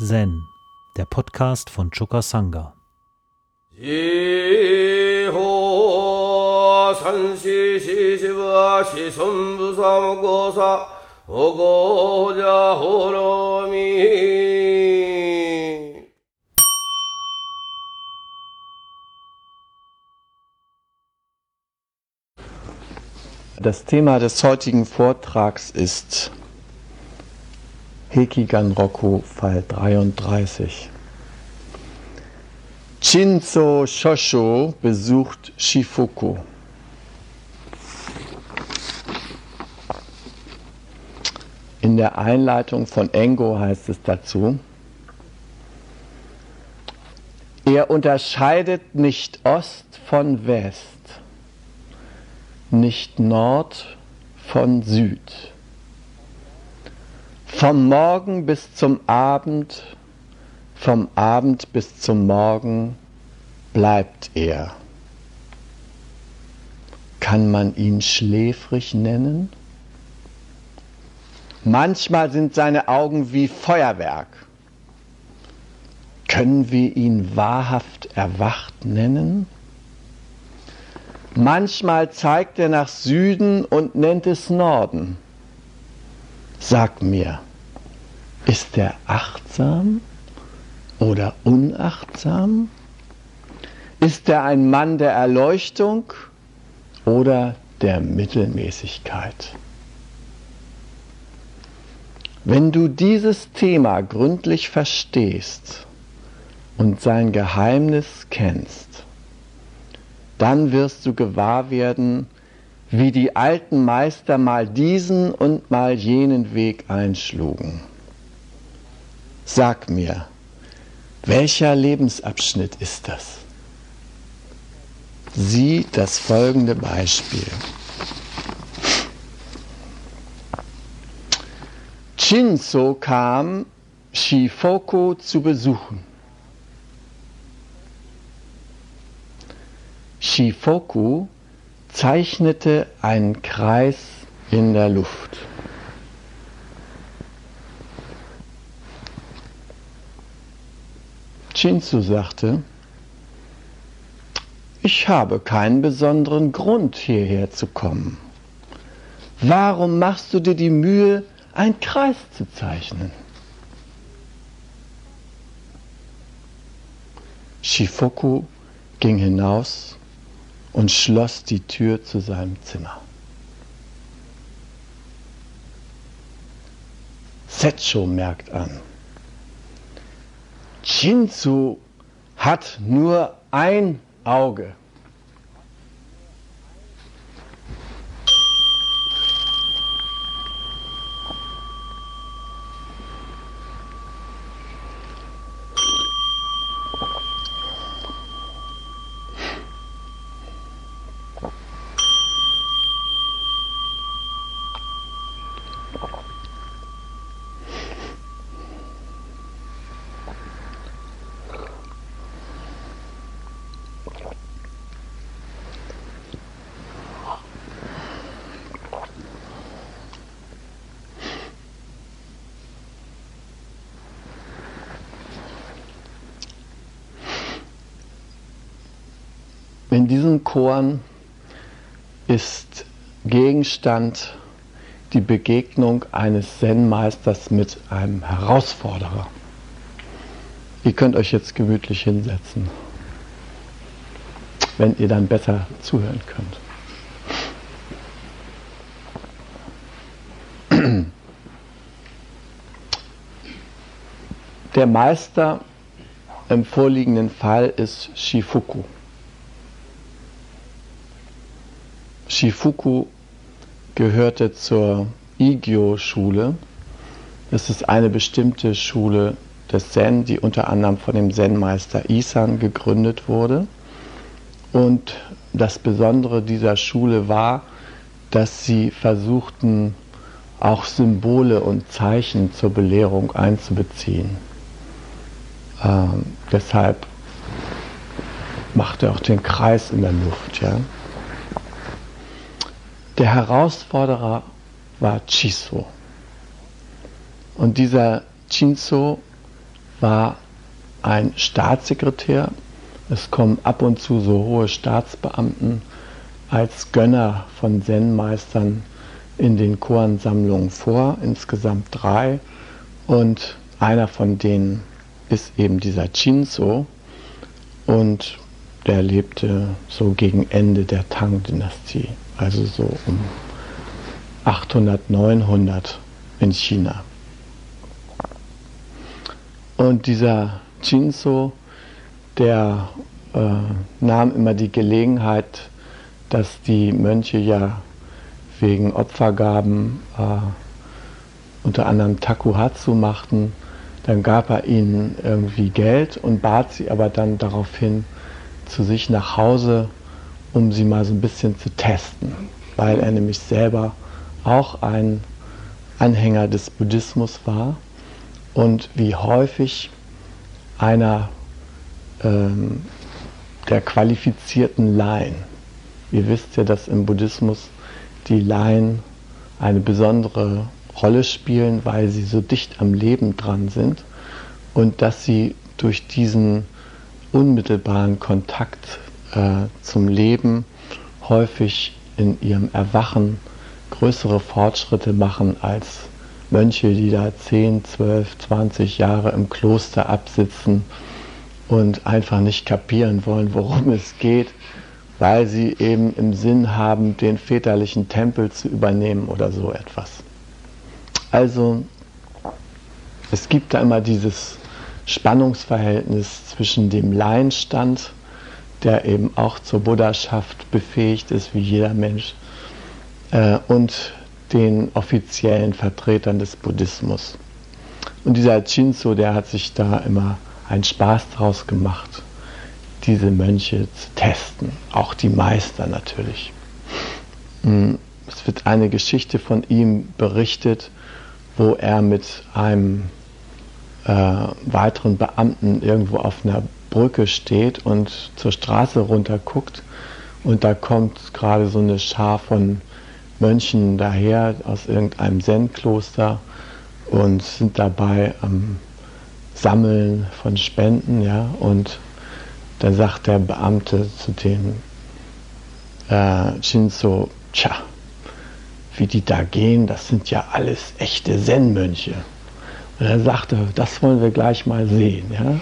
Zen, der Podcast von Choka Sangha. Das Thema des heutigen Vortrags ist Hekigan Roku, Fall 33. Shinzo Shosho besucht Shifuku. In der Einleitung von Engo heißt es dazu, er unterscheidet nicht Ost von West, nicht Nord von Süd. Vom Morgen bis zum Abend, vom Abend bis zum Morgen bleibt er. Kann man ihn schläfrig nennen? Manchmal sind seine Augen wie Feuerwerk. Können wir ihn wahrhaft erwacht nennen? Manchmal zeigt er nach Süden und nennt es Norden. Sag mir, ist er achtsam oder unachtsam? Ist er ein Mann der Erleuchtung oder der Mittelmäßigkeit? Wenn du dieses Thema gründlich verstehst und sein Geheimnis kennst, dann wirst du gewahr werden, wie die alten Meister mal diesen und mal jenen Weg einschlugen. Sag mir, welcher Lebensabschnitt ist das? Sieh das folgende Beispiel. Shinzo kam Shifoku zu besuchen. Shifoku zeichnete einen Kreis in der Luft. Shinzu sagte, ich habe keinen besonderen Grund hierher zu kommen. Warum machst du dir die Mühe, einen Kreis zu zeichnen? Shifoku ging hinaus und schloss die Tür zu seinem Zimmer. Setcho merkt an, Shinzu hat nur ein Auge. Choren ist Gegenstand die Begegnung eines Zen-Meisters mit einem Herausforderer. Ihr könnt euch jetzt gemütlich hinsetzen, wenn ihr dann besser zuhören könnt. Der Meister im vorliegenden Fall ist Shifuku. Shifuku gehörte zur Igyo-Schule. Das ist eine bestimmte Schule des Zen, die unter anderem von dem Zen-Meister Isan gegründet wurde. Und das Besondere dieser Schule war, dass sie versuchten, auch Symbole und Zeichen zur Belehrung einzubeziehen. Ähm, deshalb macht er auch den Kreis in der Luft. Ja? Der Herausforderer war Chiso. Und dieser Chinzo war ein Staatssekretär. Es kommen ab und zu so hohe Staatsbeamten als Gönner von Zen-Meistern in den Koansammlungen vor, insgesamt drei. Und einer von denen ist eben dieser Chinzo und der lebte so gegen Ende der Tang-Dynastie, also so um 800, 900 in China. Und dieser Chinzo, der äh, nahm immer die Gelegenheit, dass die Mönche ja wegen Opfergaben äh, unter anderem Takuhatsu machten, dann gab er ihnen irgendwie Geld und bat sie aber dann daraufhin zu sich nach Hause, um sie mal so ein bisschen zu testen, weil er nämlich selber auch ein Anhänger des Buddhismus war und wie häufig einer ähm, der qualifizierten Laien. Ihr wisst ja, dass im Buddhismus die Laien eine besondere Rolle spielen, weil sie so dicht am Leben dran sind und dass sie durch diesen unmittelbaren Kontakt äh, zum Leben häufig in ihrem Erwachen größere Fortschritte machen als Mönche, die da 10, 12, 20 Jahre im Kloster absitzen und einfach nicht kapieren wollen, worum es geht, weil sie eben im Sinn haben, den väterlichen Tempel zu übernehmen oder so etwas. Also es gibt da immer dieses Spannungsverhältnis zwischen dem Laienstand, der eben auch zur Buddhaschaft befähigt ist, wie jeder Mensch, äh, und den offiziellen Vertretern des Buddhismus. Und dieser Chinzo, der hat sich da immer einen Spaß draus gemacht, diese Mönche zu testen, auch die Meister natürlich. Hm, es wird eine Geschichte von ihm berichtet, wo er mit einem äh, weiteren Beamten irgendwo auf einer Brücke steht und zur Straße runter guckt und da kommt gerade so eine Schar von Mönchen daher aus irgendeinem Zen-Kloster und sind dabei am Sammeln von Spenden, ja, und dann sagt der Beamte zu dem äh, Shinzo, tja, wie die da gehen, das sind ja alles echte Zen-Mönche. Und er sagte, das wollen wir gleich mal sehen, ja.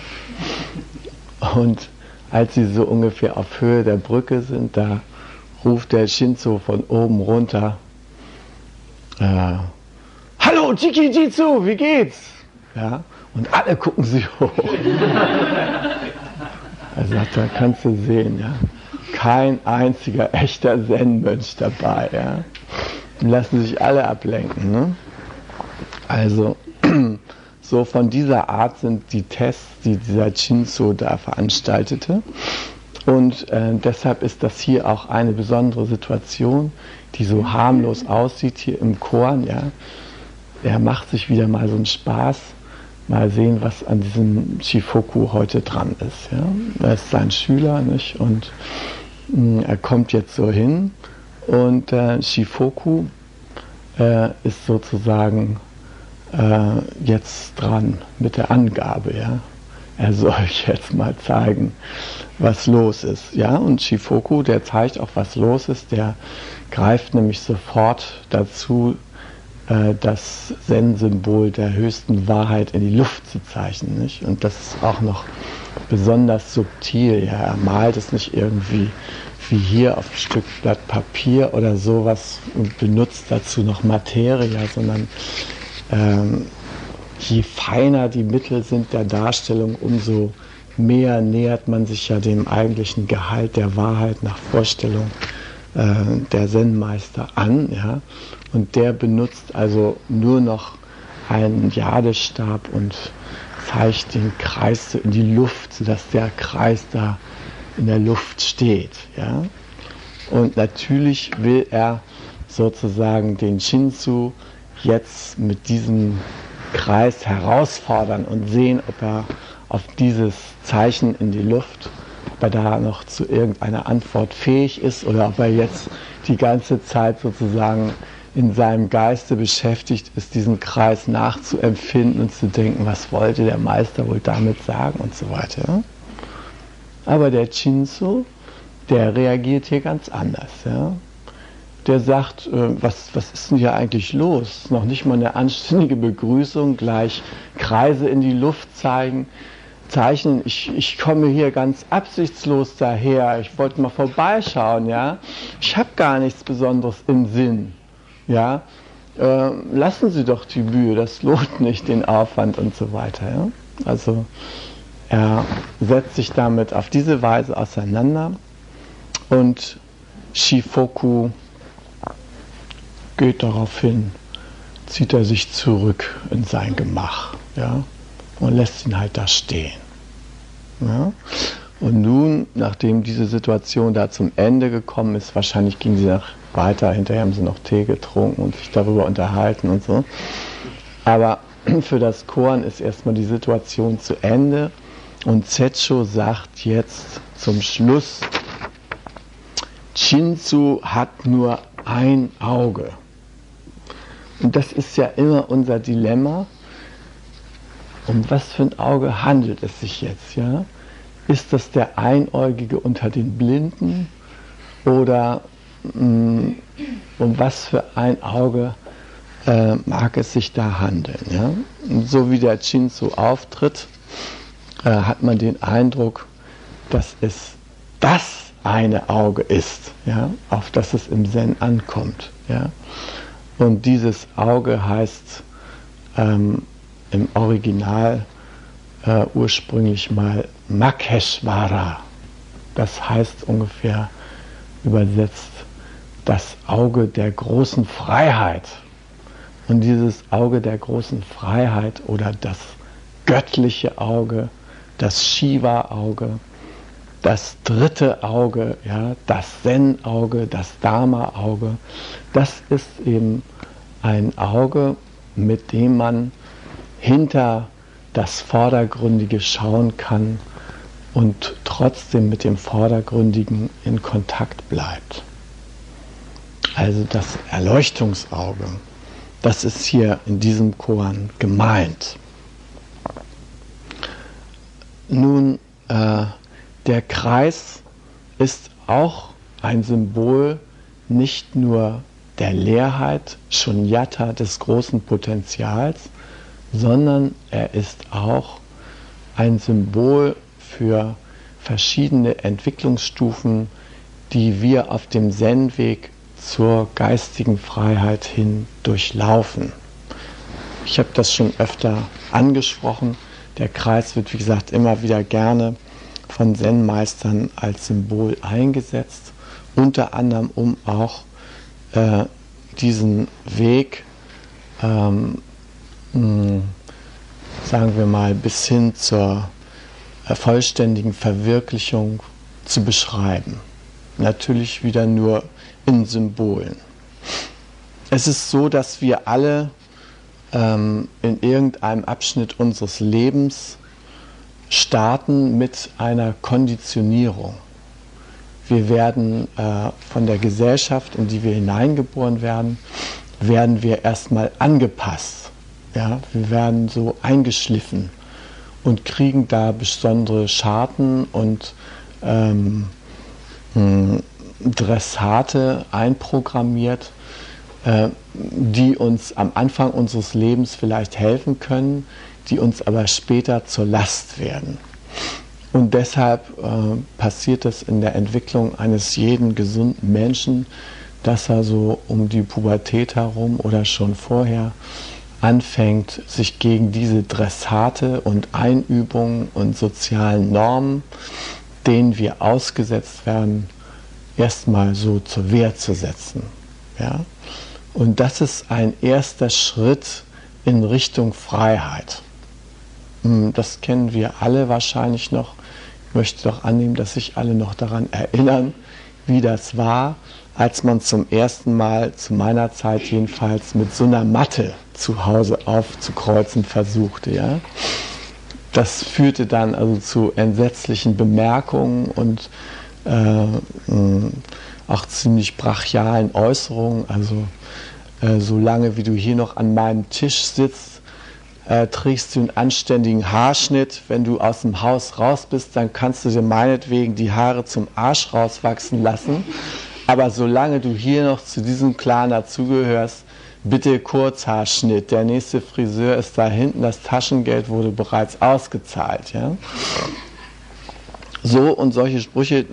Und als sie so ungefähr auf Höhe der Brücke sind, da ruft der Shinzo von oben runter, äh, Hallo Chiki Jitsu, wie geht's? Ja, und alle gucken sich hoch. er sagt, da kannst du sehen, ja, kein einziger echter Zen-Mönch dabei. Ja. Lassen sich alle ablenken. Ne? Also, so von dieser Art sind die Tests, die dieser Chinzo da veranstaltete. Und äh, deshalb ist das hier auch eine besondere Situation, die so harmlos aussieht hier im Korn. Ja. Er macht sich wieder mal so einen Spaß. Mal sehen, was an diesem Shifoku heute dran ist. Ja. Er ist sein Schüler nicht? und mh, hm, er kommt jetzt so hin und äh, Shifoku äh, ist sozusagen äh, jetzt dran mit der Angabe. Ja er soll jetzt mal zeigen, was los ist. Ja, und Shifoku, der zeigt auch, was los ist, der greift nämlich sofort dazu, äh, das Zen-Symbol der höchsten Wahrheit in die Luft zu zeichnen. Nicht? Und das ist auch noch besonders subtil. Ja, er malt es nicht irgendwie wie hier auf ein Stück Blatt Papier oder sowas und benutzt dazu noch Materie, sondern ähm, je feiner die Mittel sind der Darstellung, umso mehr nähert man sich ja dem eigentlichen Gehalt der Wahrheit nach Vorstellung äh, der Zen-Meister an. Ja? Und der benutzt also nur noch einen Jadestab und zeigt den Kreis in die Luft, sodass der Kreis da in der Luft steht. Ja? Und natürlich will er sozusagen den Shinzu jetzt mit diesem Kreis herausfordern und sehen, ob er auf dieses Zeichen in die Luft, ob er da noch zu irgendeiner Antwort fähig ist oder ob er jetzt die ganze Zeit sozusagen in seinem Geiste beschäftigt ist, diesen Kreis nachzuempfinden und zu denken, was wollte der Meister wohl damit sagen und so weiter. Aber der Chinsu, der reagiert hier ganz anders. Ja? Der sagt, äh, was, was ist denn hier eigentlich los? Noch nicht mal eine anständige Begrüßung, gleich Kreise in die Luft zeigen, zeichnen. Ich, ich komme hier ganz absichtslos daher. Ich wollte mal vorbeischauen, ja. Ich habe gar nichts Besonderes im Sinn. Ja, äh, lassen Sie doch die Mühe, das lohnt nicht den Aufwand und so weiter. Ja? Also er setzt sich damit auf diese Weise auseinander und Shifoku geht darauf hin, zieht er sich zurück in sein Gemach ja? und lässt ihn halt da stehen. Ja? Und nun, nachdem diese Situation da zum Ende gekommen ist, wahrscheinlich ging sie nach weiter, hinterher haben sie noch Tee getrunken und sich darüber unterhalten und so. Aber für das Korn ist erstmal die Situation zu Ende und Zetcho sagt jetzt zum Schluss, Shinzu hat nur ein Auge. Und das ist ja immer unser Dilemma. Um was für ein Auge handelt es sich jetzt? Ja? Ist das der Einäugige unter den Blinden oder mh, mm, um was für ein Auge äh, mag es sich da handeln? Ja? Und so wie der Chinsu auftritt, äh, hat man den Eindruck, dass es das eine Auge ist, ja? auf das es im Zen ankommt. Ja? Und dieses Auge heißt ähm, im Original äh, ursprünglich mal Makeshwara. Das heißt ungefähr übersetzt das Auge der großen Freiheit. Und dieses Auge der großen Freiheit oder das göttliche Auge, das Shiva-Auge, das dritte Auge, ja, das Zen-Auge, das Dharma-Auge, das ist eben ein Auge, mit dem man hinter das Vordergründige schauen kann und trotzdem mit dem Vordergründigen in Kontakt bleibt. Also das Erleuchtungsauge, das ist hier in diesem Koran gemeint. Nun, äh, der Kreis ist auch ein Symbol nicht nur der Leerheit, Shunyata des großen Potenzials, sondern er ist auch ein Symbol für verschiedene Entwicklungsstufen, die wir auf dem Zen-Weg zur geistigen Freiheit hin durchlaufen. Ich habe das schon öfter angesprochen. Der Kreis wird, wie gesagt, immer wieder gerne von Zen-Meistern als Symbol eingesetzt, unter anderem um auch äh, diesen Weg ähm, hm, sagen wir mal, bis hin zur vollständigen Verwirklichung zu beschreiben. Natürlich wieder nur in Symbolen. Es ist so, dass wir alle ähm, in irgendeinem Abschnitt unseres Lebens starten mit einer Konditionierung. Wir werden äh, von der Gesellschaft, in die wir hineingeboren werden, werden wir erstmal angepasst ja, wir werden so eingeschliffen und kriegen da besondere Scharten und ähm, hm, Dressate einprogrammiert, äh, die uns am Anfang unseres Lebens vielleicht helfen können, die uns aber später zur Last werden. Und deshalb äh, passiert es in der Entwicklung eines jeden gesunden Menschen, dass er so um die Pubertät herum oder schon vorher anfängt, sich gegen diese Dressate und Einübungen und sozialen Normen, denen wir ausgesetzt werden, erstmal so zur Wehr zu setzen. Ja? Und das ist ein erster Schritt in Richtung Freiheit. Hm, das kennen wir alle wahrscheinlich noch. Ich möchte doch annehmen, dass sich alle noch daran erinnern, wie das war, als man zum ersten Mal, zu meiner Zeit jedenfalls, mit so einer Matte zu Hause aufzukreuzen versuchte. Ja? Das führte dann also zu entsetzlichen Bemerkungen und äh, auch ziemlich brachialen Äußerungen. Also äh, solange wie du hier noch an meinem Tisch sitzt, äh, trägst du einen anständigen Haarschnitt. Wenn du aus dem Haus raus bist, dann kannst du dir meinetwegen die Haare zum Arsch rauswachsen lassen. Aber solange du hier noch zu diesem Clan dazugehörst, bitte Kurzhaarschnitt. Der nächste Friseur ist da hinten, das Taschengeld wurde bereits ausgezahlt. Ja? So und solche Sprüche,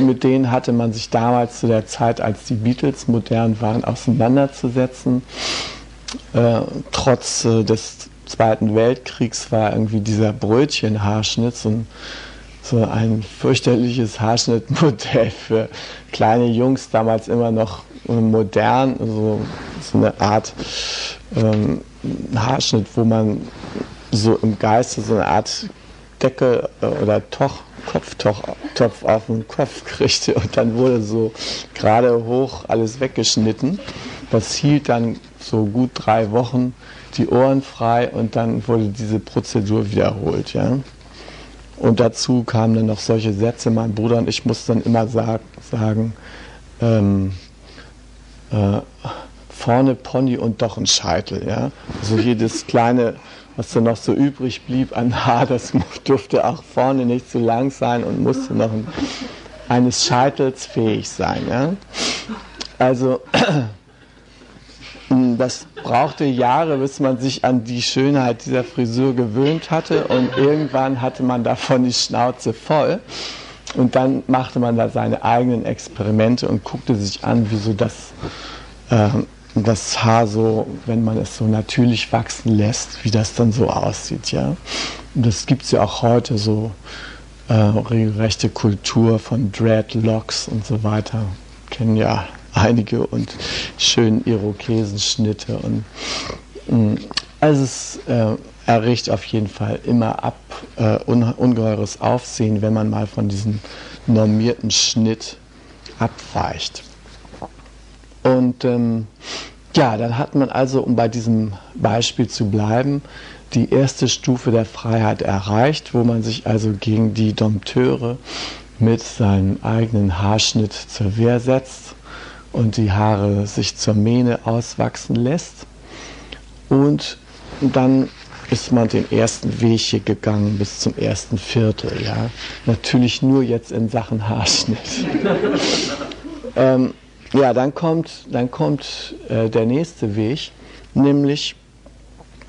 mit denen hatte man sich damals zu der Zeit, als die Beatles modern waren, auseinanderzusetzen. Äh, trotz äh, des Zweiten Weltkriegs war irgendwie dieser Brötchenhaarschnitt so ein, so ein fürchterliches Haarschnittmodell für kleine Jungs, damals immer noch modern, so, so eine Art ähm, Haarschnitt, wo man so im Geiste so eine Art Decke äh, oder Toch, Kopftopf auf den Kopf kriegte und dann wurde so gerade hoch alles weggeschnitten. Das hielt dann so gut drei Wochen die Ohren frei und dann wurde diese Prozedur wiederholt. Ja? Und dazu kamen dann noch solche Sätze, mein Bruder und ich mussten dann immer sag, sagen, ähm, äh, vorne Pony und doch ein Scheitel. Ja? Also jedes kleine, was dann noch so übrig blieb an Haar, das durfte auch vorne nicht zu lang sein und musste noch ein, eines Scheitels fähig sein. Ja? Also das brauchte Jahre, bis man sich an die Schönheit dieser Frisur gewöhnt hatte und irgendwann hatte man davon die Schnauze voll. Und dann machte man da seine eigenen Experimente und guckte sich an, wieso das, äh, das Haar so, wenn man es so natürlich wachsen lässt, wie das dann so aussieht. Ja? Und das gibt es ja auch heute so äh, regelrechte Kultur von Dreadlocks und so weiter. Kennen ja einige und schönen Irokesenschnitte. Und, mm, also es äh, erregt auf jeden Fall immer ab äh, ungeheures Aufsehen, wenn man mal von diesem normierten Schnitt abweicht. Und ähm, ja, dann hat man also, um bei diesem Beispiel zu bleiben, die erste Stufe der Freiheit erreicht, wo man sich also gegen die Dompteure mit seinem eigenen Haarschnitt zur Wehr setzt und die Haare sich zur Mähne auswachsen lässt. Und dann ist man den ersten Weg hier gegangen bis zum ersten Viertel. Ja? Natürlich nur jetzt in Sachen Haarschnitt. ähm, ja, dann kommt, dann kommt äh, der nächste Weg, nämlich,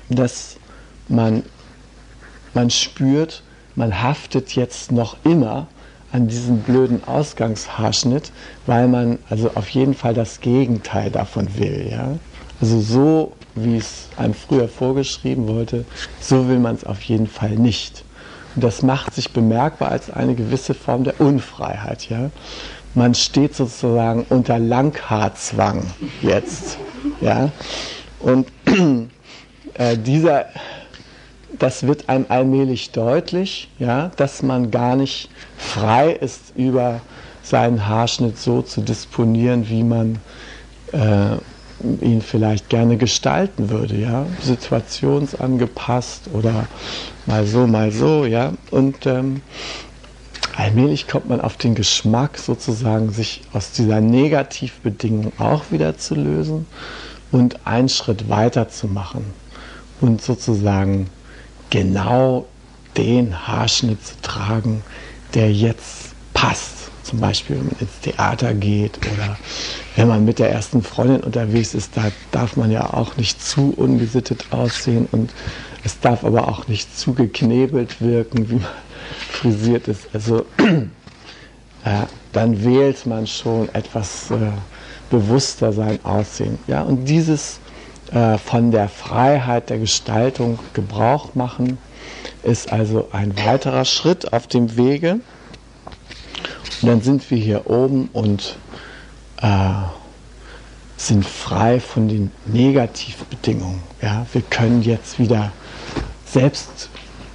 dass man, man spürt, man haftet jetzt noch immer an diesem blöden Ausgangshaarschnitt, weil man also auf jeden Fall das Gegenteil davon will. Ja? Also so, wie es einem früher vorgeschrieben wurde, so will man es auf jeden Fall nicht. Und das macht sich bemerkbar als eine gewisse Form der Unfreiheit. Ja? Man steht sozusagen unter Langhaarzwang jetzt. Ja? Und äh, dieser das wird einem allmählich deutlich, ja, dass man gar nicht frei ist, über seinen Haarschnitt so zu disponieren, wie man äh, ihn vielleicht gerne gestalten würde, ja, situationsangepasst oder mal so, mal so, ja, und ähm, allmählich kommt man auf den Geschmack sozusagen, sich aus dieser Negativbedingung auch wieder zu lösen und einen Schritt weiter zu machen und sozusagen genau den Haarschnitt zu tragen, der jetzt passt. Zum Beispiel, wenn man ins Theater geht oder wenn man mit der ersten Freundin unterwegs ist, da darf man ja auch nicht zu ungesittet aussehen und es darf aber auch nicht zu geknebelt wirken, wie man frisiert ist. Also äh, dann wählt man schon etwas äh, bewusster sein Aussehen. Ja? Und dieses von der Freiheit der Gestaltung Gebrauch machen, ist also ein weiterer Schritt auf dem Wege. Und dann sind wir hier oben und äh, sind frei von den Negativbedingungen. Ja? Wir können jetzt wieder selbst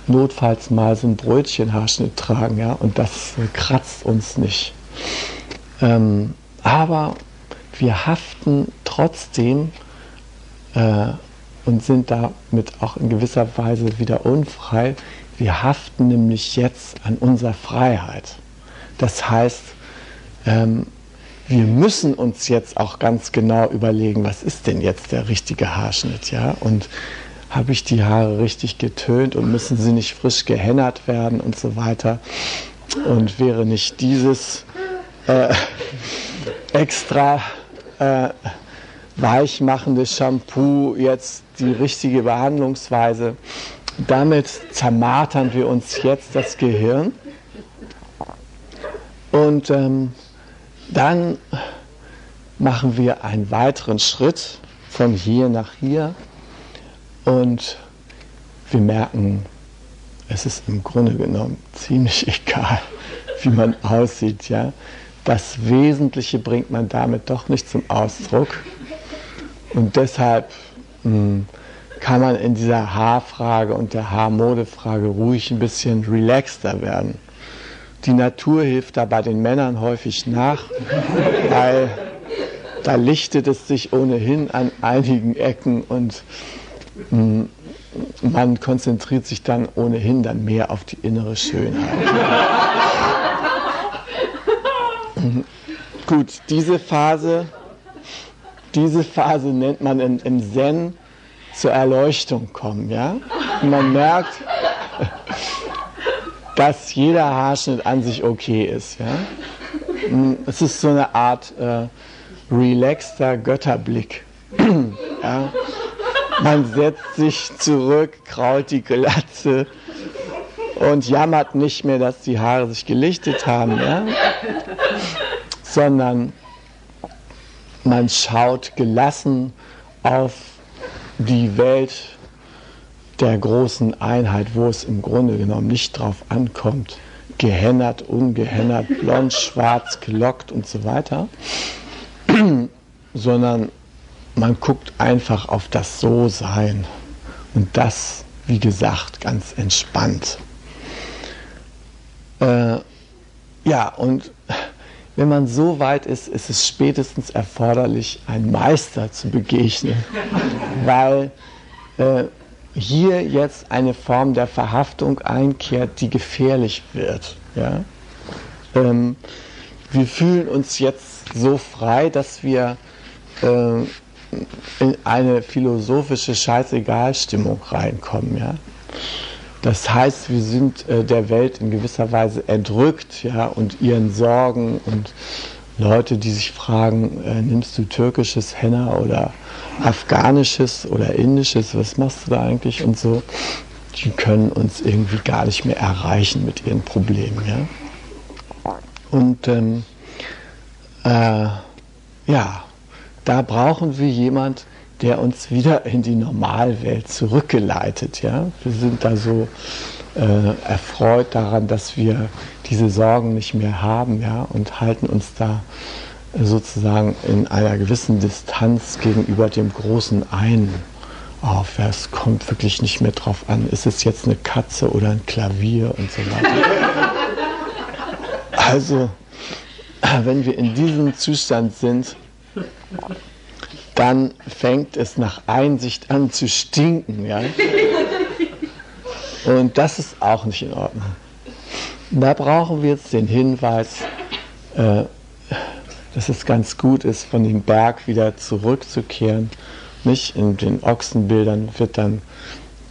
notfalls mal so ein Brötchenhaarschnitt tragen ja? und das äh, kratzt uns nicht. Ähm, aber wir haften trotzdem äh, und sind damit auch in gewisser Weise wieder unfrei. Wir haften nämlich jetzt an unserer Freiheit. Das heißt, ähm, wir müssen uns jetzt auch ganz genau überlegen, was ist denn jetzt der richtige Haarschnitt, ja? Und habe ich die Haare richtig getönt und müssen sie nicht frisch gehennert werden und so weiter? Und wäre nicht dieses äh, extra äh, weichmachende Shampoo jetzt die richtige Behandlungsweise? Damit zermartern wir uns jetzt das Gehirn. Und ähm, dann machen wir einen weiteren Schritt von hier nach hier und wir merken, es ist im Grunde genommen ziemlich egal, wie man aussieht. Ja? Das Wesentliche bringt man damit doch nicht zum Ausdruck. Und deshalb mh, hm, kann man in dieser Haarfrage und der Haarmodefrage ruhig ein bisschen relaxter werden. Die Natur hilft da bei den Männern häufig nach, weil da lichtet es sich ohnehin an einigen Ecken und mh, man konzentriert sich dann ohnehin dann mehr auf die innere Schönheit. Gut, diese Phase, diese Phase nennt man in, im Zen zur Erleuchtung kommen. Ja? Und man merkt, dass jeder Haarschnitt an sich okay ist. Ja? Mm, es ist so eine Art äh, relaxter Götterblick. ja? Man setzt sich zurück, krault die Glatze und jammert nicht mehr, dass die Haare sich gelichtet haben, ja? sondern man schaut gelassen auf die Welt der großen Einheit, wo es im Grunde genommen nicht drauf ankommt, gehennert, ungehennert, blond, schwarz, gelockt und so weiter, sondern man guckt einfach auf das So-Sein. Und das, wie gesagt, ganz entspannt. Äh, ja, und wenn man so weit ist, ist es spätestens erforderlich, einen Meister zu begegnen, weil äh, hier jetzt eine Form der Verhaftung einkehrt, die gefährlich wird. Ja? Ähm, wir fühlen uns jetzt so frei, dass wir äh, in eine philosophische Scheißegal-Stimmung reinkommen. Ja? Das heißt, wir sind äh, der Welt in gewisser Weise entrückt ja, und ihren Sorgen und Leute, die sich fragen, äh, nimmst du türkisches Henna oder afghanisches oder indisches, was machst du da eigentlich und so, die können uns irgendwie gar nicht mehr erreichen mit ihren Problemen. Ja? Und ähm, äh, ja, da brauchen wir jemand, der uns wieder in die Normalwelt zurückgeleitet. Ja? Wir sind da so äh, erfreut daran, dass wir diese Sorgen nicht mehr haben ja? und halten uns da sozusagen in einer gewissen Distanz gegenüber dem großen Einen auf. Ja? Es kommt wirklich nicht mehr drauf an, ist es jetzt eine Katze oder ein Klavier und so weiter. Also, wenn wir in diesem Zustand sind, dann fängt es nach Einsicht an zu stinken. Ja? Und das ist auch nicht in Ordnung. Da brauchen wir jetzt den Hinweis, äh, dass es ganz gut ist, von dem Berg wieder zurückzukehren. Nicht in den Ochsenbildern wird dann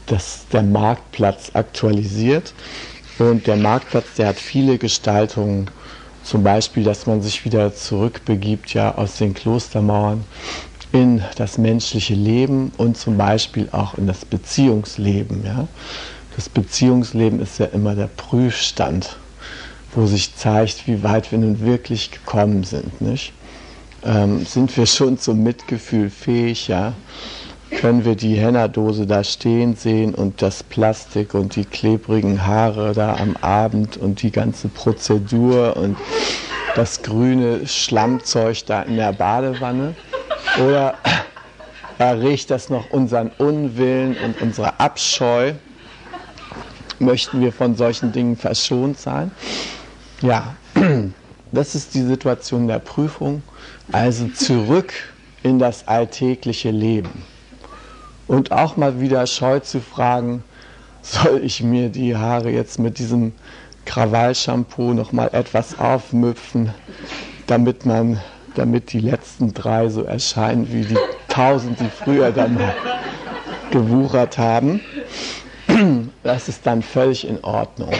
das, der Marktplatz aktualisiert. Und der Marktplatz, der hat viele Gestaltungen. Zum Beispiel, dass man sich wieder zurückbegibt ja, aus den Klostermauern in das menschliche Leben und zum Beispiel auch in das Beziehungsleben. Ja? Das Beziehungsleben ist ja immer der Prüfstand, wo sich zeigt, wie weit wir nun wirklich gekommen sind. Nicht? Ähm, sind wir schon zum Mitgefühl fähig? Ja? Können wir die Hennerdose da stehen sehen und das Plastik und die klebrigen Haare da am Abend und die ganze Prozedur und das grüne Schlammzeug da in der Badewanne? Oder erregt das noch unseren Unwillen und unsere Abscheu? Möchten wir von solchen Dingen verschont sein? Ja, das ist die Situation der Prüfung. Also zurück in das alltägliche Leben. Und auch mal wieder scheu zu fragen, soll ich mir die Haare jetzt mit diesem Krawallshampoo noch mal etwas aufmüpfen, damit man damit die letzten drei so erscheinen wie die tausend, die früher dann gewuchert haben. Das ist dann völlig in Ordnung.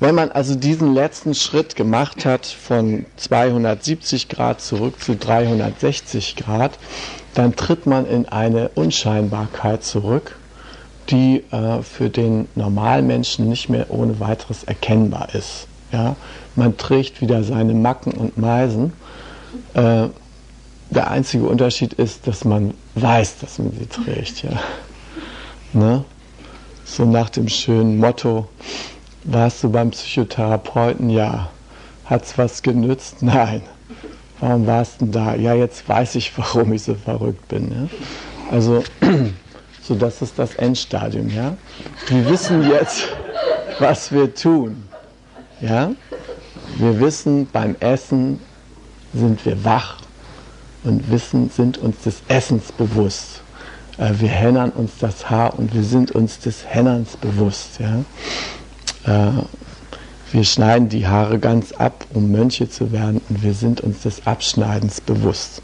Wenn man also diesen letzten Schritt gemacht hat von 270 Grad zurück zu 360 Grad, dann tritt man in eine Unscheinbarkeit zurück, die äh, für den Normalmenschen nicht mehr ohne weiteres erkennbar ist. Ja? Man trägt wieder seine Macken und Meisen. Äh, der einzige Unterschied ist, dass man weiß, dass man sie trägt. Ja? Ne? So nach dem schönen Motto, warst du beim Psychotherapeuten? Ja. Hat es was genützt? Nein. Warum warst du da? Ja, jetzt weiß ich, warum ich so verrückt bin. Ja? Also, so das ist das Endstadium. Ja? Wir wissen jetzt, was wir tun. Ja? Wir wissen, beim Essen sind wir wach und wissen, sind uns des Essens bewusst. Äh, wir hennern uns das Haar und wir sind uns des Hennerns bewusst. Ja? Äh, wir schneiden die Haare ganz ab, um Mönche zu werden, und wir sind uns des Abschneidens bewusst.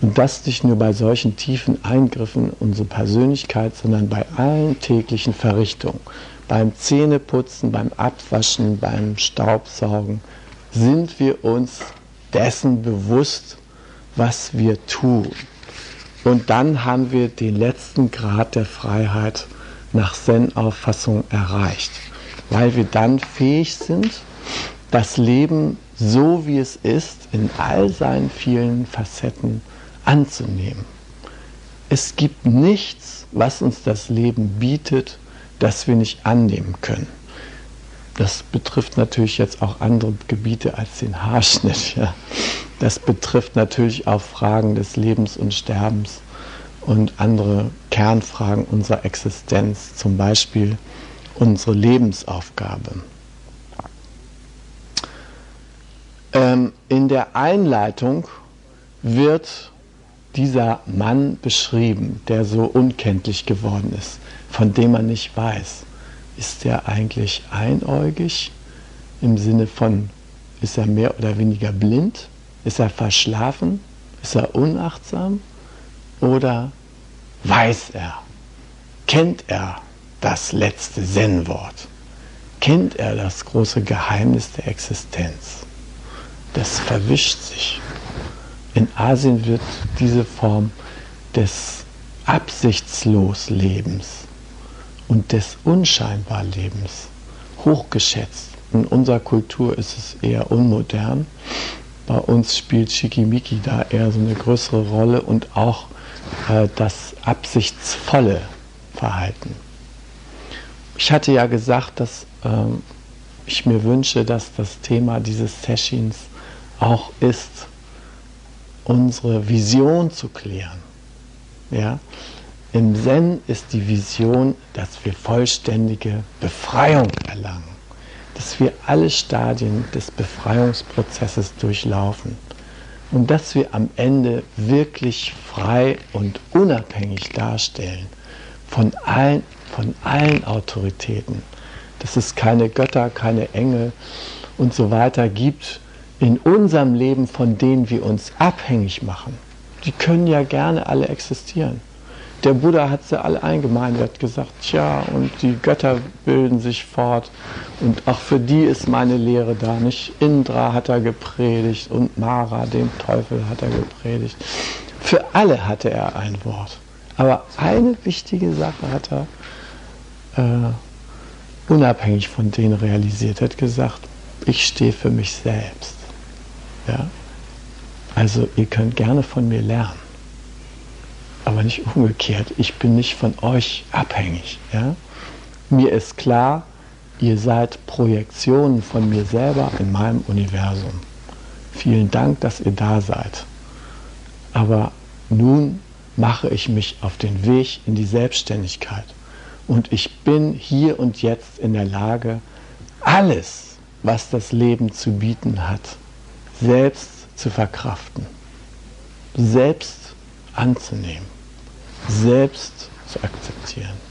Und das nicht nur bei solchen tiefen Eingriffen unsere Persönlichkeit, sondern bei allen täglichen Verrichtungen. Beim Zähneputzen, beim Abwaschen, beim Staubsaugen sind wir uns dessen bewusst, was wir tun. Und dann haben wir den letzten Grad der Freiheit nach Zen-Auffassung erreicht weil wir dann fähig sind, das Leben so wie es ist, in all seinen vielen Facetten anzunehmen. Es gibt nichts, was uns das Leben bietet, das wir nicht annehmen können. Das betrifft natürlich jetzt auch andere Gebiete als den Haarschnitt. Ja. Das betrifft natürlich auch Fragen des Lebens und Sterbens und andere Kernfragen unserer Existenz, zum Beispiel unsere Lebensaufgabe. Ähm, in der Einleitung wird dieser Mann beschrieben, der so unkenntlich geworden ist, von dem man nicht weiß, ist er eigentlich einäugig im Sinne von, ist er mehr oder weniger blind, ist er verschlafen, ist er unachtsam oder weiß er, kennt er das letzte Zen-Wort? Kennt er das große Geheimnis der Existenz? Das verwischt sich. In Asien wird diese Form des absichtslos Lebens und des unscheinbar Lebens hochgeschätzt. In unserer Kultur ist es eher unmodern. Bei uns spielt Shikimiki da eher so eine größere Rolle und auch äh, das absichtsvolle Verhalten. Ich hatte ja gesagt, dass ähm, ich mir wünsche, dass das Thema dieses Sessions auch ist, unsere Vision zu klären. Ja? Im Zen ist die Vision, dass wir vollständige Befreiung erlangen, dass wir alle Stadien des Befreiungsprozesses durchlaufen und dass wir am Ende wirklich frei und unabhängig darstellen von allen von allen Autoritäten, dass es keine Götter, keine Engel und so weiter gibt in unserem Leben, von denen wir uns abhängig machen. Die können ja gerne alle existieren. Der Buddha hat sie alle eingemeint, er hat gesagt, tja, und die Götter bilden sich fort und auch für die ist meine Lehre da. Nicht Indra hat er gepredigt und Mara, dem Teufel, hat er gepredigt. Für alle hatte er ein Wort. Aber eine wichtige Sache hat er äh, unabhängig von denen realisiert, hat gesagt, ich stehe für mich selbst. Ja? Also ihr könnt gerne von mir lernen, aber nicht umgekehrt. Ich bin nicht von euch abhängig. Ja? Mir ist klar, ihr seid Projektionen von mir selber in meinem Universum. Vielen Dank, dass ihr da seid. Aber nun mache ich mich auf den Weg in die Selbstständigkeit. Und ich bin hier und jetzt in der Lage, alles, was das Leben zu bieten hat, selbst zu verkraften, selbst anzunehmen, selbst zu akzeptieren.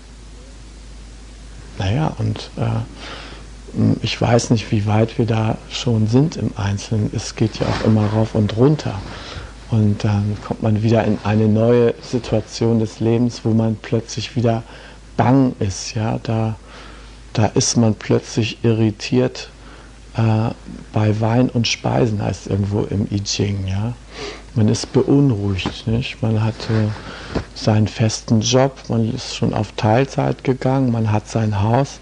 Naja, und äh, ich weiß nicht, wie weit wir da schon sind im Einzelnen. Es geht ja auch immer rauf und runter. Und dann kommt man wieder in eine neue Situation des Lebens, wo man plötzlich wieder bang ist. Ja? Da, da ist man plötzlich irritiert äh, bei Wein und Speisen, heißt irgendwo im I Ching. Ja? Man ist beunruhigt. Nicht? Man hat äh, seinen festen Job, man ist schon auf Teilzeit gegangen, man hat sein Haus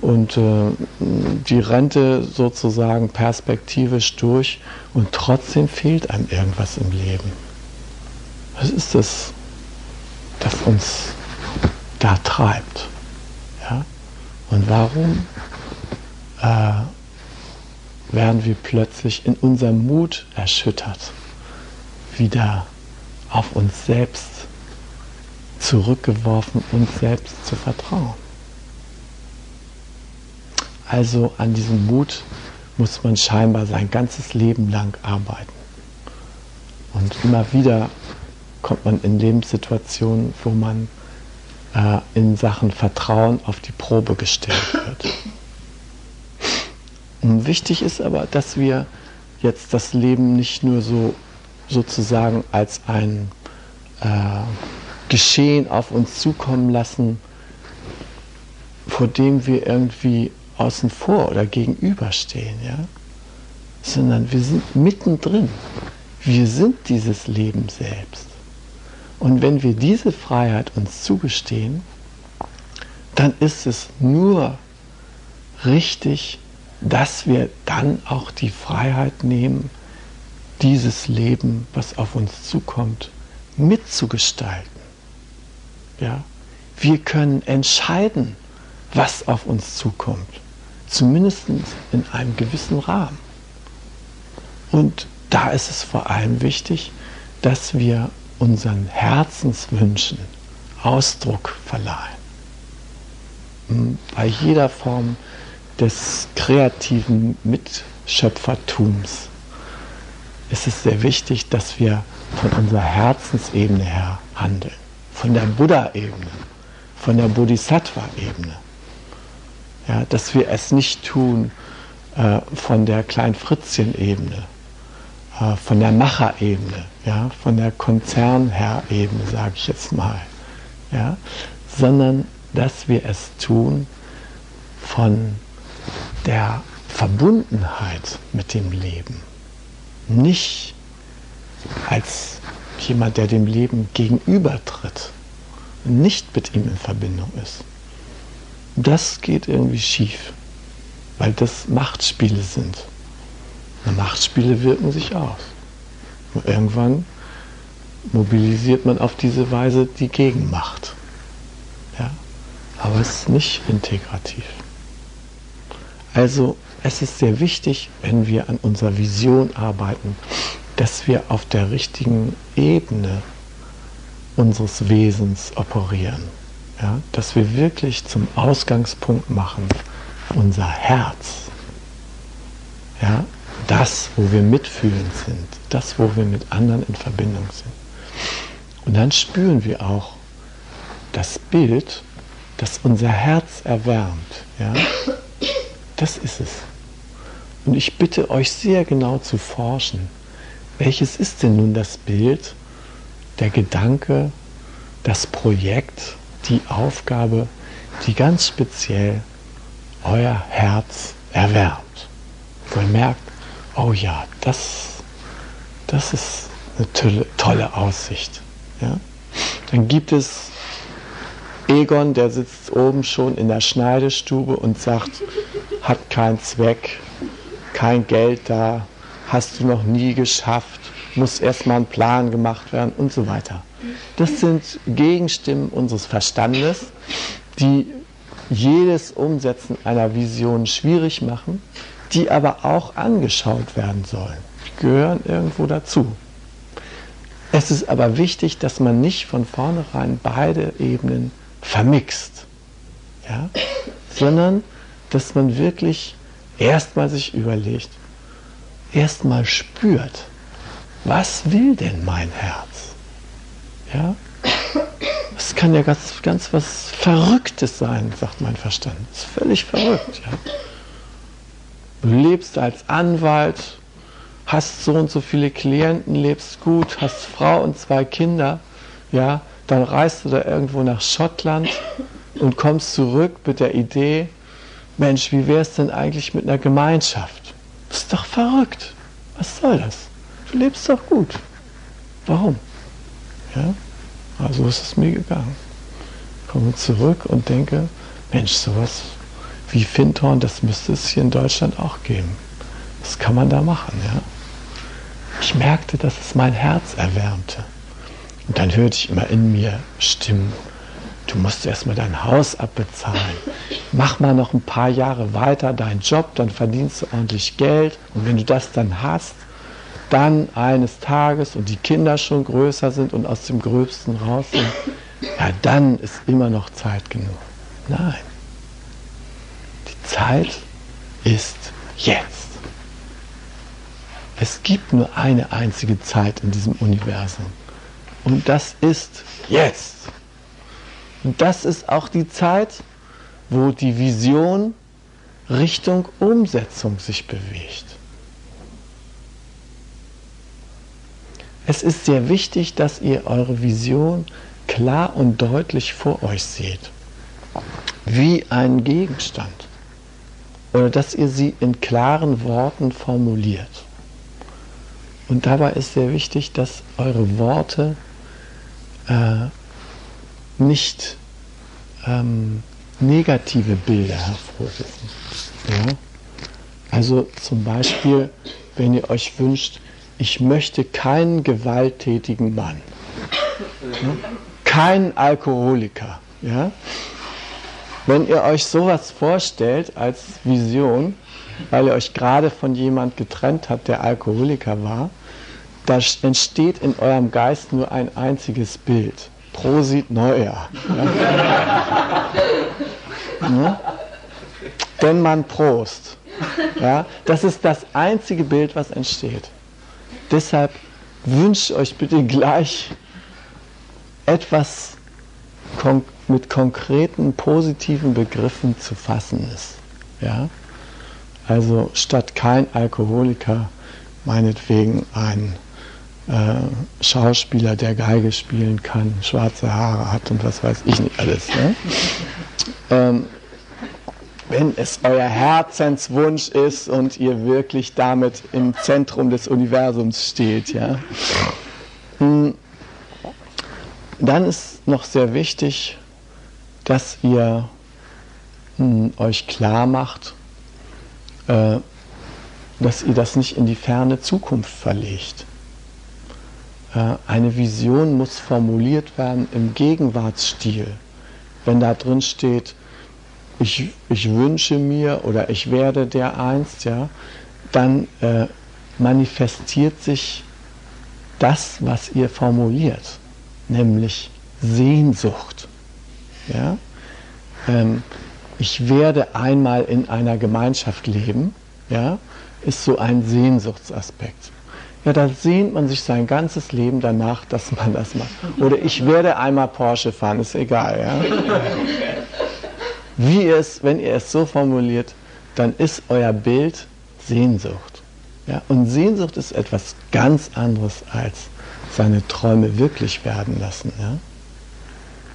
und äh, die Rente sozusagen perspektivisch durch und trotzdem fehlt einem irgendwas im Leben. Was ist das, das uns da treibt? Ja? Und warum äh, werden wir plötzlich in unserem Mut erschüttert, wieder auf uns selbst zurückgeworfen, uns selbst zu vertrauen? Also an diesem Mut muss man scheinbar sein ganzes Leben lang arbeiten. Und immer wieder kommt man in Lebenssituationen, wo man äh, in Sachen Vertrauen auf die Probe gestellt wird. Wichtig ist aber, dass wir jetzt das Leben nicht nur so sozusagen als ein äh, Geschehen auf uns zukommen lassen, vor dem wir irgendwie außen vor oder gegenüberstehen, ja? sondern wir sind mittendrin. Wir sind dieses Leben selbst. Und wenn wir diese Freiheit uns zugestehen, dann ist es nur richtig, dass wir dann auch die Freiheit nehmen, dieses Leben, was auf uns zukommt, mitzugestalten. Ja? Wir können entscheiden, was auf uns zukommt zumindest in einem gewissen Rahmen. Und da ist es vor allem wichtig, dass wir unseren Herzenswünschen Ausdruck verleihen. Hm, bei jeder Form des kreativen Mitschöpfertums. Ist es sehr wichtig, dass wir von unserer Herzensebene her handeln, von der Buddha-Ebene, von der Bodhisattva-Ebene. Ja, dass wir es nicht tun äh, von der Klein-Fritzchen-Ebene, äh, von der Macher-Ebene, ja, von der Konzernherr-Ebene, sage ich jetzt mal, ja, sondern dass wir es tun von der Verbundenheit mit dem Leben, nicht als jemand, der dem Leben gegenübertritt, nicht mit ihm in Verbindung ist das geht irgendwie schief, weil das Machtspiele sind. Und Machtspiele wirken sich aus. Und irgendwann mobilisiert man auf diese Weise die Gegenmacht. Ja? Aber es ist nicht integrativ. Also es ist sehr wichtig, wenn wir an unserer Vision arbeiten, dass wir auf der richtigen Ebene unseres Wesens operieren ja, dass wir wirklich zum Ausgangspunkt machen unser Herz. Ja, das, wo wir mitfühlend sind, das, wo wir mit anderen in Verbindung sind. Und dann spüren wir auch das Bild, das unser Herz erwärmt. Ja? Das ist es. Und ich bitte euch sehr genau zu forschen, welches ist denn nun das Bild, der Gedanke, das Projekt, die Aufgabe, die ganz speziell euer Herz erwärmt. Wo ihr merkt, oh ja, das, das ist eine tolle, tolle Aussicht. Ja? Dann gibt es Egon, der sitzt oben schon in der Schneidestube und sagt, hat keinen Zweck, kein Geld da, hast du noch nie geschafft, muss erstmal ein Plan gemacht werden und so weiter. Das sind Gegenstimmen unseres Verstandes, die jedes Umsetzen einer Vision schwierig machen, die aber auch angeschaut werden sollen. Die gehören irgendwo dazu. Es ist aber wichtig, dass man nicht von vornherein beide Ebenen vermixt, ja? sondern dass man wirklich erstmal sich überlegt, erstmal spürt, was will denn mein Herz? Ja? Das kann ja ganz, ganz was Verrücktes sein, sagt mein Verstand. Das ist völlig verrückt. Ja? Du lebst als Anwalt, hast so und so viele Klienten, lebst gut, hast Frau und zwei Kinder, ja, dann reist du da irgendwo nach Schottland und kommst zurück mit der Idee, Mensch, wie wäre es denn eigentlich mit einer Gemeinschaft? Das ist doch verrückt. Was soll das? Du lebst doch gut. Warum? Ja? Also ist es mir gegangen. Ich komme zurück und denke, Mensch, sowas wie Fintorn, das müsste es hier in Deutschland auch geben. Das kann man da machen, ja. Ich merkte, dass es mein Herz erwärmte. Und dann hörte ich immer in mir Stimmen. Du musst erstmal dein Haus abbezahlen. Mach mal noch ein paar Jahre weiter deinen Job, dann verdienst du ordentlich Geld. Und wenn du das dann hast, dann eines Tages und die Kinder schon größer sind und aus dem Gröbsten raus sind, ja, dann ist immer noch Zeit genug. Nein. Die Zeit ist jetzt. Es gibt nur eine einzige Zeit in diesem Universum. Und das ist jetzt. Das ist auch die Zeit, wo die Vision Richtung Umsetzung sich bewegt. Es ist sehr wichtig, dass ihr eure Vision klar und deutlich vor euch seht, wie einen Gegenstand, oder dass ihr sie in klaren Worten formuliert. Und dabei ist sehr wichtig, dass eure Worte äh, nicht ähm, negative Bilder hervorrufen. Ja? Also zum Beispiel, wenn ihr euch wünscht, ich möchte keinen gewalttätigen Mann, ja? keinen Alkoholiker. Ja? Wenn ihr euch sowas vorstellt als Vision, weil ihr euch gerade von jemand getrennt habt, der Alkoholiker war, da entsteht in eurem Geist nur ein einziges Bild. Prosit Neujahr. Ja? ja? Denn man Prost. Ja? Das ist das einzige Bild, was entsteht. Deshalb wünscht euch bitte gleich etwas kon mit konkreten positiven Begriffen zu fassen ist. Ja? Also statt kein Alkoholiker, meinetwegen ein Schauspieler, der Geige spielen kann, schwarze Haare hat und was weiß ich nicht alles. Ne? Ähm, wenn es euer Herzenswunsch ist und ihr wirklich damit im Zentrum des Universums steht, ja, hm, dann ist noch sehr wichtig, dass ihr hm, euch klar macht, äh, dass ihr das nicht in die ferne Zukunft verlegt. Äh, eine Vision muss formuliert werden im Gegenwartsstil. Wenn da drin steht, ich, ich wünsche mir oder ich werde der einst, ja, dann äh, manifestiert sich das, was ihr formuliert, nämlich Sehnsucht. Ja? Ähm, ich werde einmal in einer Gemeinschaft leben, ja, ist so ein Sehnsuchtsaspekt. Ja, da sehnt man sich sein ganzes Leben danach, dass man das macht. Oder ich werde einmal Porsche fahren, ist egal. Ja? Wie es, wenn ihr es so formuliert, dann ist euer Bild Sehnsucht. Ja? Und Sehnsucht ist etwas ganz anderes als seine Träume wirklich werden lassen. Ja?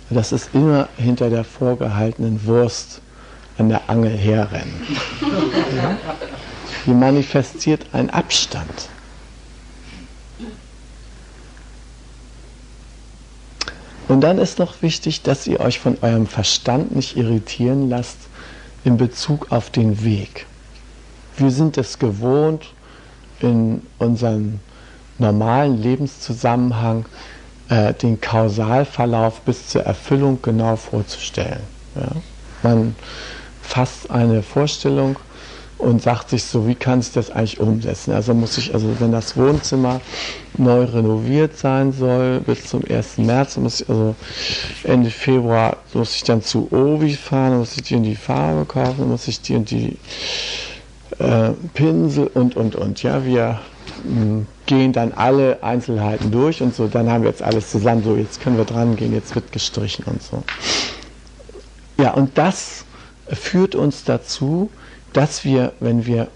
Das ist immer hinter der vorgehaltenen Wurst an der Angel herrennen. Ja? Die manifestiert einen Abstand. Und dann ist noch wichtig, dass ihr euch von eurem Verstand nicht irritieren lasst in Bezug auf den Weg. Wir sind es gewohnt, in unserem normalen Lebenszusammenhang äh, den Kausalverlauf bis zur Erfüllung genau vorzustellen. Ja? Man fasst eine Vorstellung und sagt sich so, wie kann ich das eigentlich umsetzen? Also muss ich, also wenn das Wohnzimmer neu renoviert sein soll bis zum 1. März, muss ich also Ende Februar muss ich dann zu Ovi fahren, muss ich die und die Farbe kaufen, muss ich die und die äh, Pinsel und und und. Ja, wir mh, hm, gehen dann alle Einzelheiten durch und so, dann haben wir jetzt alles zusammen, so jetzt können wir dran gehen, jetzt wird gestrichen und so. Ja, und das führt uns dazu, dass wir, wenn wir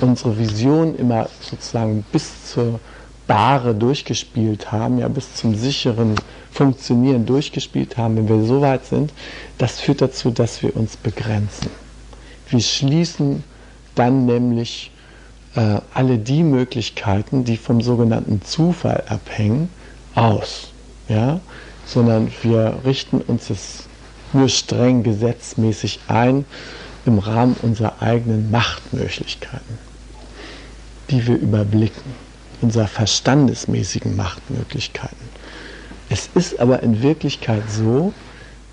unsere Vision immer sozusagen bis zur Bahre durchgespielt haben, ja bis zum sicheren Funktionieren durchgespielt haben, wenn wir so weit sind, das führt dazu, dass wir uns begrenzen. Wir schließen dann nämlich äh, alle die Möglichkeiten, die vom sogenannten Zufall abhängen, aus. Ja? Sondern wir richten uns es nur streng gesetzmäßig ein im Rahmen unserer eigenen Machtmöglichkeiten, die wir überblicken, unserer verstandesmäßigen Machtmöglichkeiten. Es ist aber in Wirklichkeit so,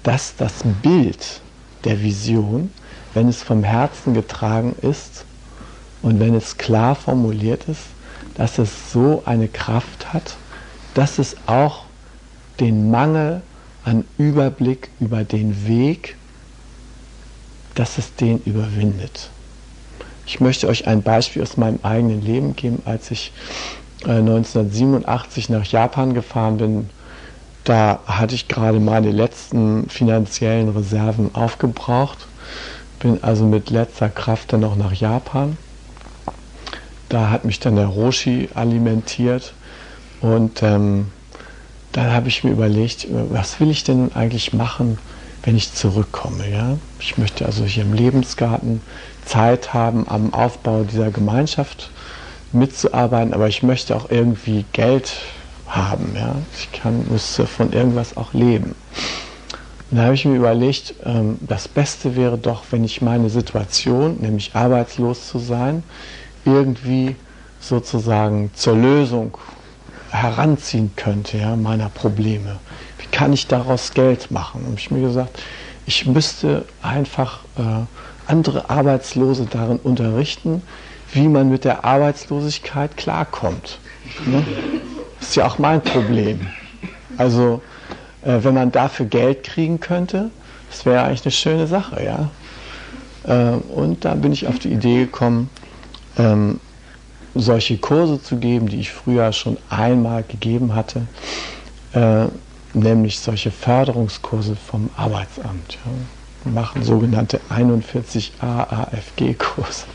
dass das Bild der Vision, wenn es vom Herzen getragen ist und wenn es klar formuliert ist, dass es so eine Kraft hat, dass es auch den Mangel an Überblick über den Weg, dass es den überwindet. Ich möchte euch ein Beispiel aus meinem eigenen Leben geben. Als ich 1987 äh, nach Japan gefahren bin, da hatte ich gerade meine letzten finanziellen Reserven aufgebraucht, bin also mit letzter Kraft dann noch nach Japan. Da hat mich dann der Roshi alimentiert und ähm, dann habe ich mir überlegt, was will ich denn eigentlich machen, wenn ich zurückkomme. Ja? Ich möchte also hier im Lebensgarten Zeit haben, am Aufbau dieser Gemeinschaft mitzuarbeiten, aber ich möchte auch irgendwie Geld haben. Ja? Ich kann, müsste von irgendwas auch leben. Und da habe ich mir überlegt, ähm, das Beste wäre doch, wenn ich meine Situation, nämlich arbeitslos zu sein, irgendwie sozusagen zur Lösung heranziehen könnte, ja, meiner Probleme. Wie kann ich daraus Geld machen? Und ich mir gesagt, ich müsste einfach äh, andere Arbeitslose darin unterrichten, wie man mit der Arbeitslosigkeit klarkommt. Ne? Das ist ja auch mein Problem. Also, äh, wenn man dafür Geld kriegen könnte, das wäre eigentlich eine schöne Sache, ja. Äh, und da bin ich auf die Idee gekommen, ähm, solche Kurse zu geben, die ich früher schon einmal gegeben hatte, äh, nämlich solche Förderungskurse vom Arbeitsamt. Ja. Wir machen sogenannte 41 AAFG-Kurse.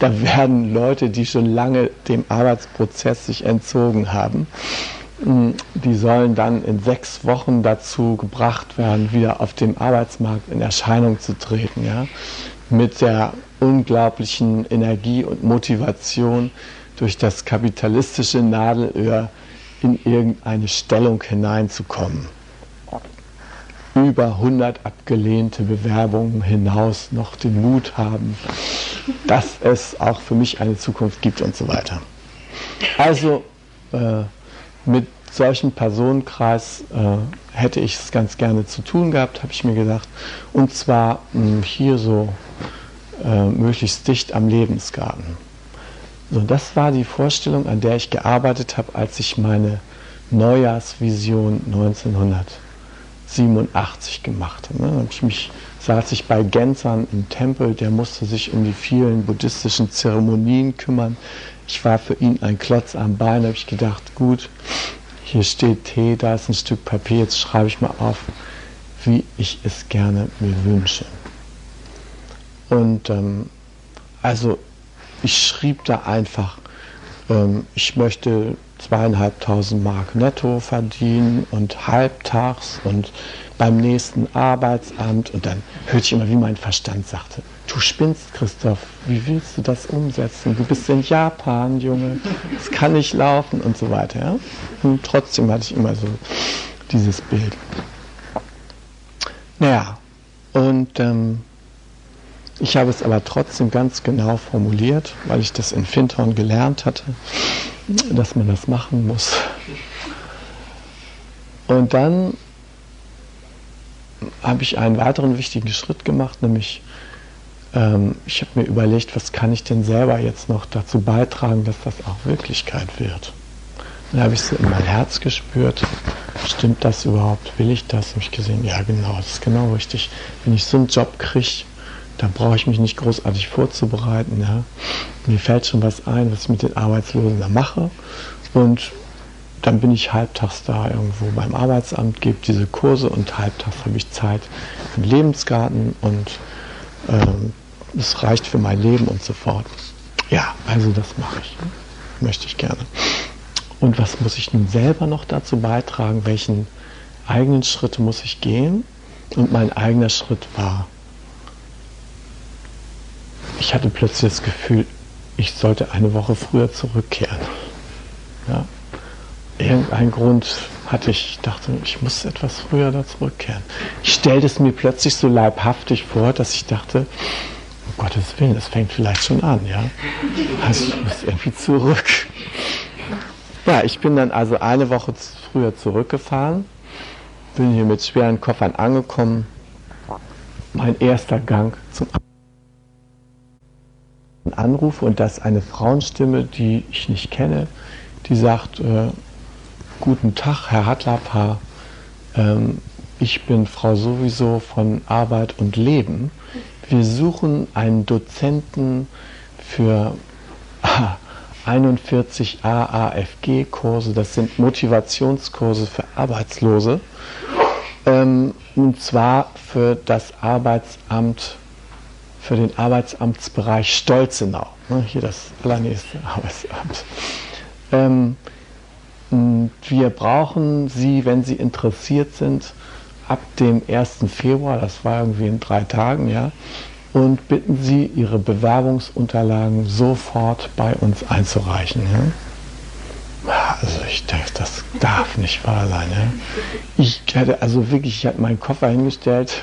Da werden Leute, die schon lange dem Arbeitsprozess sich entzogen haben, die sollen dann in sechs Wochen dazu gebracht werden, wieder auf dem Arbeitsmarkt in Erscheinung zu treten. Ja? Mit der unglaublichen Energie und Motivation durch das kapitalistische Nadelöhr in irgendeine Stellung hineinzukommen. Über 100 abgelehnte Bewerbungen hinaus noch den Mut haben, dass es auch für mich eine Zukunft gibt und so weiter. Also äh, mit solchen Personenkreis äh, hätte ich es ganz gerne zu tun gehabt, habe ich mir gedacht. Und zwar mh, hier so äh, möglichst dicht am Lebensgarten. So, das war die Vorstellung, an der ich gearbeitet habe, als ich meine Neujahrsvision 1987 gemacht habe. Ne? Ich mich, saß ich bei Gensern im Tempel, der musste sich um die vielen buddhistischen Zeremonien kümmern. Ich war für ihn ein Klotz am Bein, habe ich gedacht, gut, hier steht Tee, da ist ein Stück Papier, jetzt schreibe ich mal auf, wie ich es gerne mir wünsche. Und ähm, also ich schrieb da einfach, ähm, ich möchte zweieinhalbtausend Mark netto verdienen und halbtags und beim nächsten Arbeitsamt. Und dann hörte ich immer, wie mein Verstand sagte, du spinnst, Christoph, wie willst du das umsetzen? Du bist in Japan, Junge, das kann nicht laufen und so weiter. Ja? Und trotzdem hatte ich immer so dieses Bild. Naja, und ähm, ich habe es aber trotzdem ganz genau formuliert, weil ich das in Findhorn gelernt hatte, dass man das machen muss. Und dann habe ich einen weiteren wichtigen Schritt gemacht, nämlich ähm, ich habe mir überlegt, was kann ich denn selber jetzt noch dazu beitragen, dass das auch Wirklichkeit wird. Dann habe ich so in mein Herz gespürt, stimmt das überhaupt, will ich das? Habe ich gesehen, ja genau, das ist genau richtig. Wenn ich so einen Job kriege, da brauche ich mich nicht großartig vorzubereiten. Ja. Mir fällt schon was ein, was ich mit den Arbeitslosen da mache. Und dann bin ich halbtags da irgendwo beim Arbeitsamt, gebe diese Kurse und halbtags habe ich Zeit im Lebensgarten und ähm, es reicht für mein Leben und so fort. Ja, also das mache ich. Möchte ich gerne. Und was muss ich nun selber noch dazu beitragen? Welchen eigenen Schritt muss ich gehen? Und mein eigener Schritt war, ich hatte plötzlich das Gefühl, ich sollte eine Woche früher zurückkehren. Ja? Irgendein Grund hatte ich, ich dachte, ich muss etwas früher da zurückkehren. Ich stellte es mir plötzlich so leibhaftig vor, dass ich dachte, um Gottes Willen, es fängt vielleicht schon an, ja. Also ich muss irgendwie zurück. Ja, ich bin dann also eine Woche früher zurückgefahren, bin hier mit schweren Koffern angekommen. Mein erster Gang zum Anruf und das eine Frauenstimme, die ich nicht kenne, die sagt, äh, guten Tag, Herr Hatlapa, ähm, ich bin Frau sowieso von Arbeit und Leben. Wir suchen einen Dozenten für 41 AAFG-Kurse, das sind Motivationskurse für Arbeitslose, ähm, und zwar für das Arbeitsamt, für den Arbeitsamtsbereich Stolzenau, ne, hier das allernächste Arbeitsamt. Ähm, wir brauchen Sie, wenn Sie interessiert sind, ab dem 1. Februar, das war irgendwie in drei Tagen, ja, und bitten Sie, Ihre Bewerbungsunterlagen sofort bei uns einzureichen. Ja? Also ich denke, das darf nicht wahr sein. Ja? Ich hatte also wirklich, ich habe meinen Koffer hingestellt,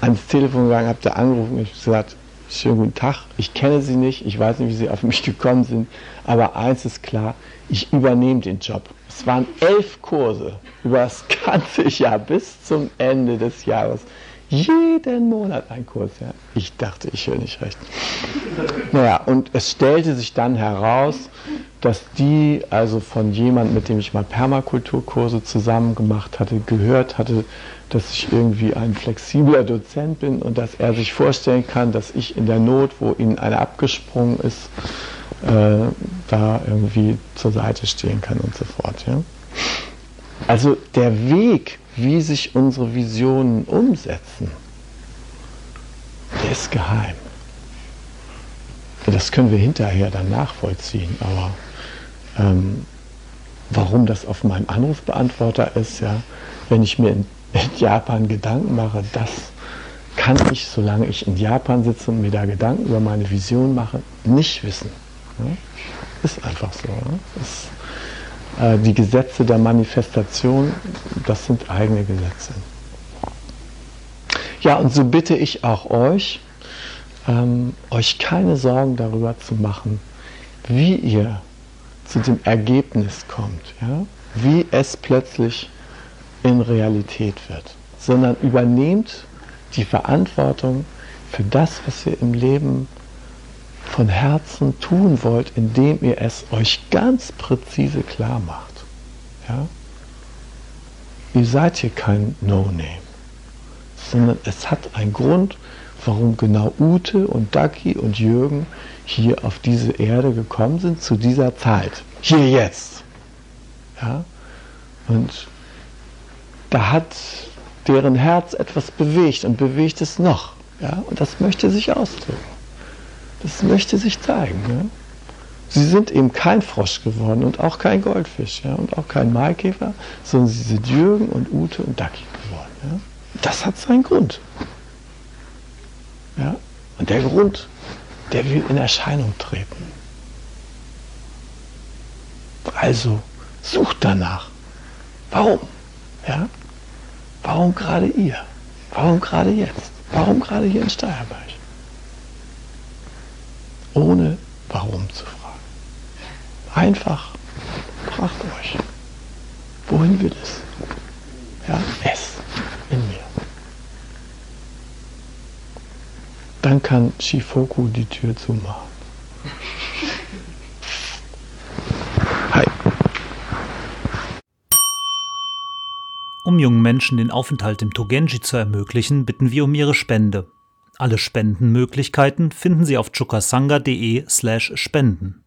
ans Telefon gegangen, habe da angerufen und gesagt, schönen guten Tag, ich kenne Sie nicht, ich weiß nicht, wie Sie auf mich gekommen sind, aber eins ist klar, ich übernehme den Job. Es waren elf Kurse über das ganze Jahr bis zum Ende des Jahres. Jeden Monat ein Kurs, ja. Ich dachte, ich höre nicht recht. Naja, und es stellte sich dann heraus, dass die also von jemandem, mit dem ich mal Permakulturkurse zusammen gemacht hatte, gehört hatte, dass ich irgendwie ein flexibler Dozent bin und dass er sich vorstellen kann, dass ich in der Not, wo ihnen einer abgesprungen ist, äh, da irgendwie zur Seite stehen kann und so fort. Ja? Also der Weg, wie sich unsere Visionen umsetzen, der ist geheim. Das können wir hinterher dann nachvollziehen, aber ähm, warum das auf meinem Anrufbeantworter ist, ja, wenn ich mir in, in Japan Gedanken mache, das kann ich, solange ich in Japan sitze und mir da Gedanken über meine Vision mache, nicht wissen. Ja? Ist einfach so. Ja? Ist, äh, die Gesetze der Manifestation, das sind eigene Gesetze. Ja, und so bitte ich auch euch, ähm, euch keine Sorgen darüber zu machen, wie ihr zu dem Ergebnis kommt, ja? wie es plötzlich in Realität wird, sondern übernehmt die Verantwortung für das, was ihr im Leben von Herzen tun wollt, indem ihr es euch ganz präzise klar macht. Ja? Ihr seid hier kein No-Name, sondern es hat einen Grund, warum genau Ute und Daki und Jürgen hier auf diese Erde gekommen sind zu dieser Zeit. Hier jetzt. Ja? Und da hat deren Herz etwas bewegt und bewegt es noch. Ja? Und das möchte sich ausdrücken. Das möchte sich zeigen. Ja? Sie sind eben kein Frosch geworden und auch kein Goldfisch ja? und auch kein Maikäfer, sondern sie sind Jürgen und Ute und Ducky geworden. Ja? Das hat seinen Grund. Ja? Und der Grund, der will in Erscheinung treten. Also sucht danach. Warum? Ja? Warum gerade ihr? Warum gerade jetzt? Warum gerade hier in Steierberg? ohne warum zu fragen. Einfach fragt euch, wohin will es? Ja, es in mir. Dann kann Shifoku die Tür zumachen. Hi. Um jungen Menschen den Aufenthalt im Togenji zu ermöglichen, bitten wir um ihre Spende. Alle Spendenmöglichkeiten finden Sie auf chukasanga.de/spenden.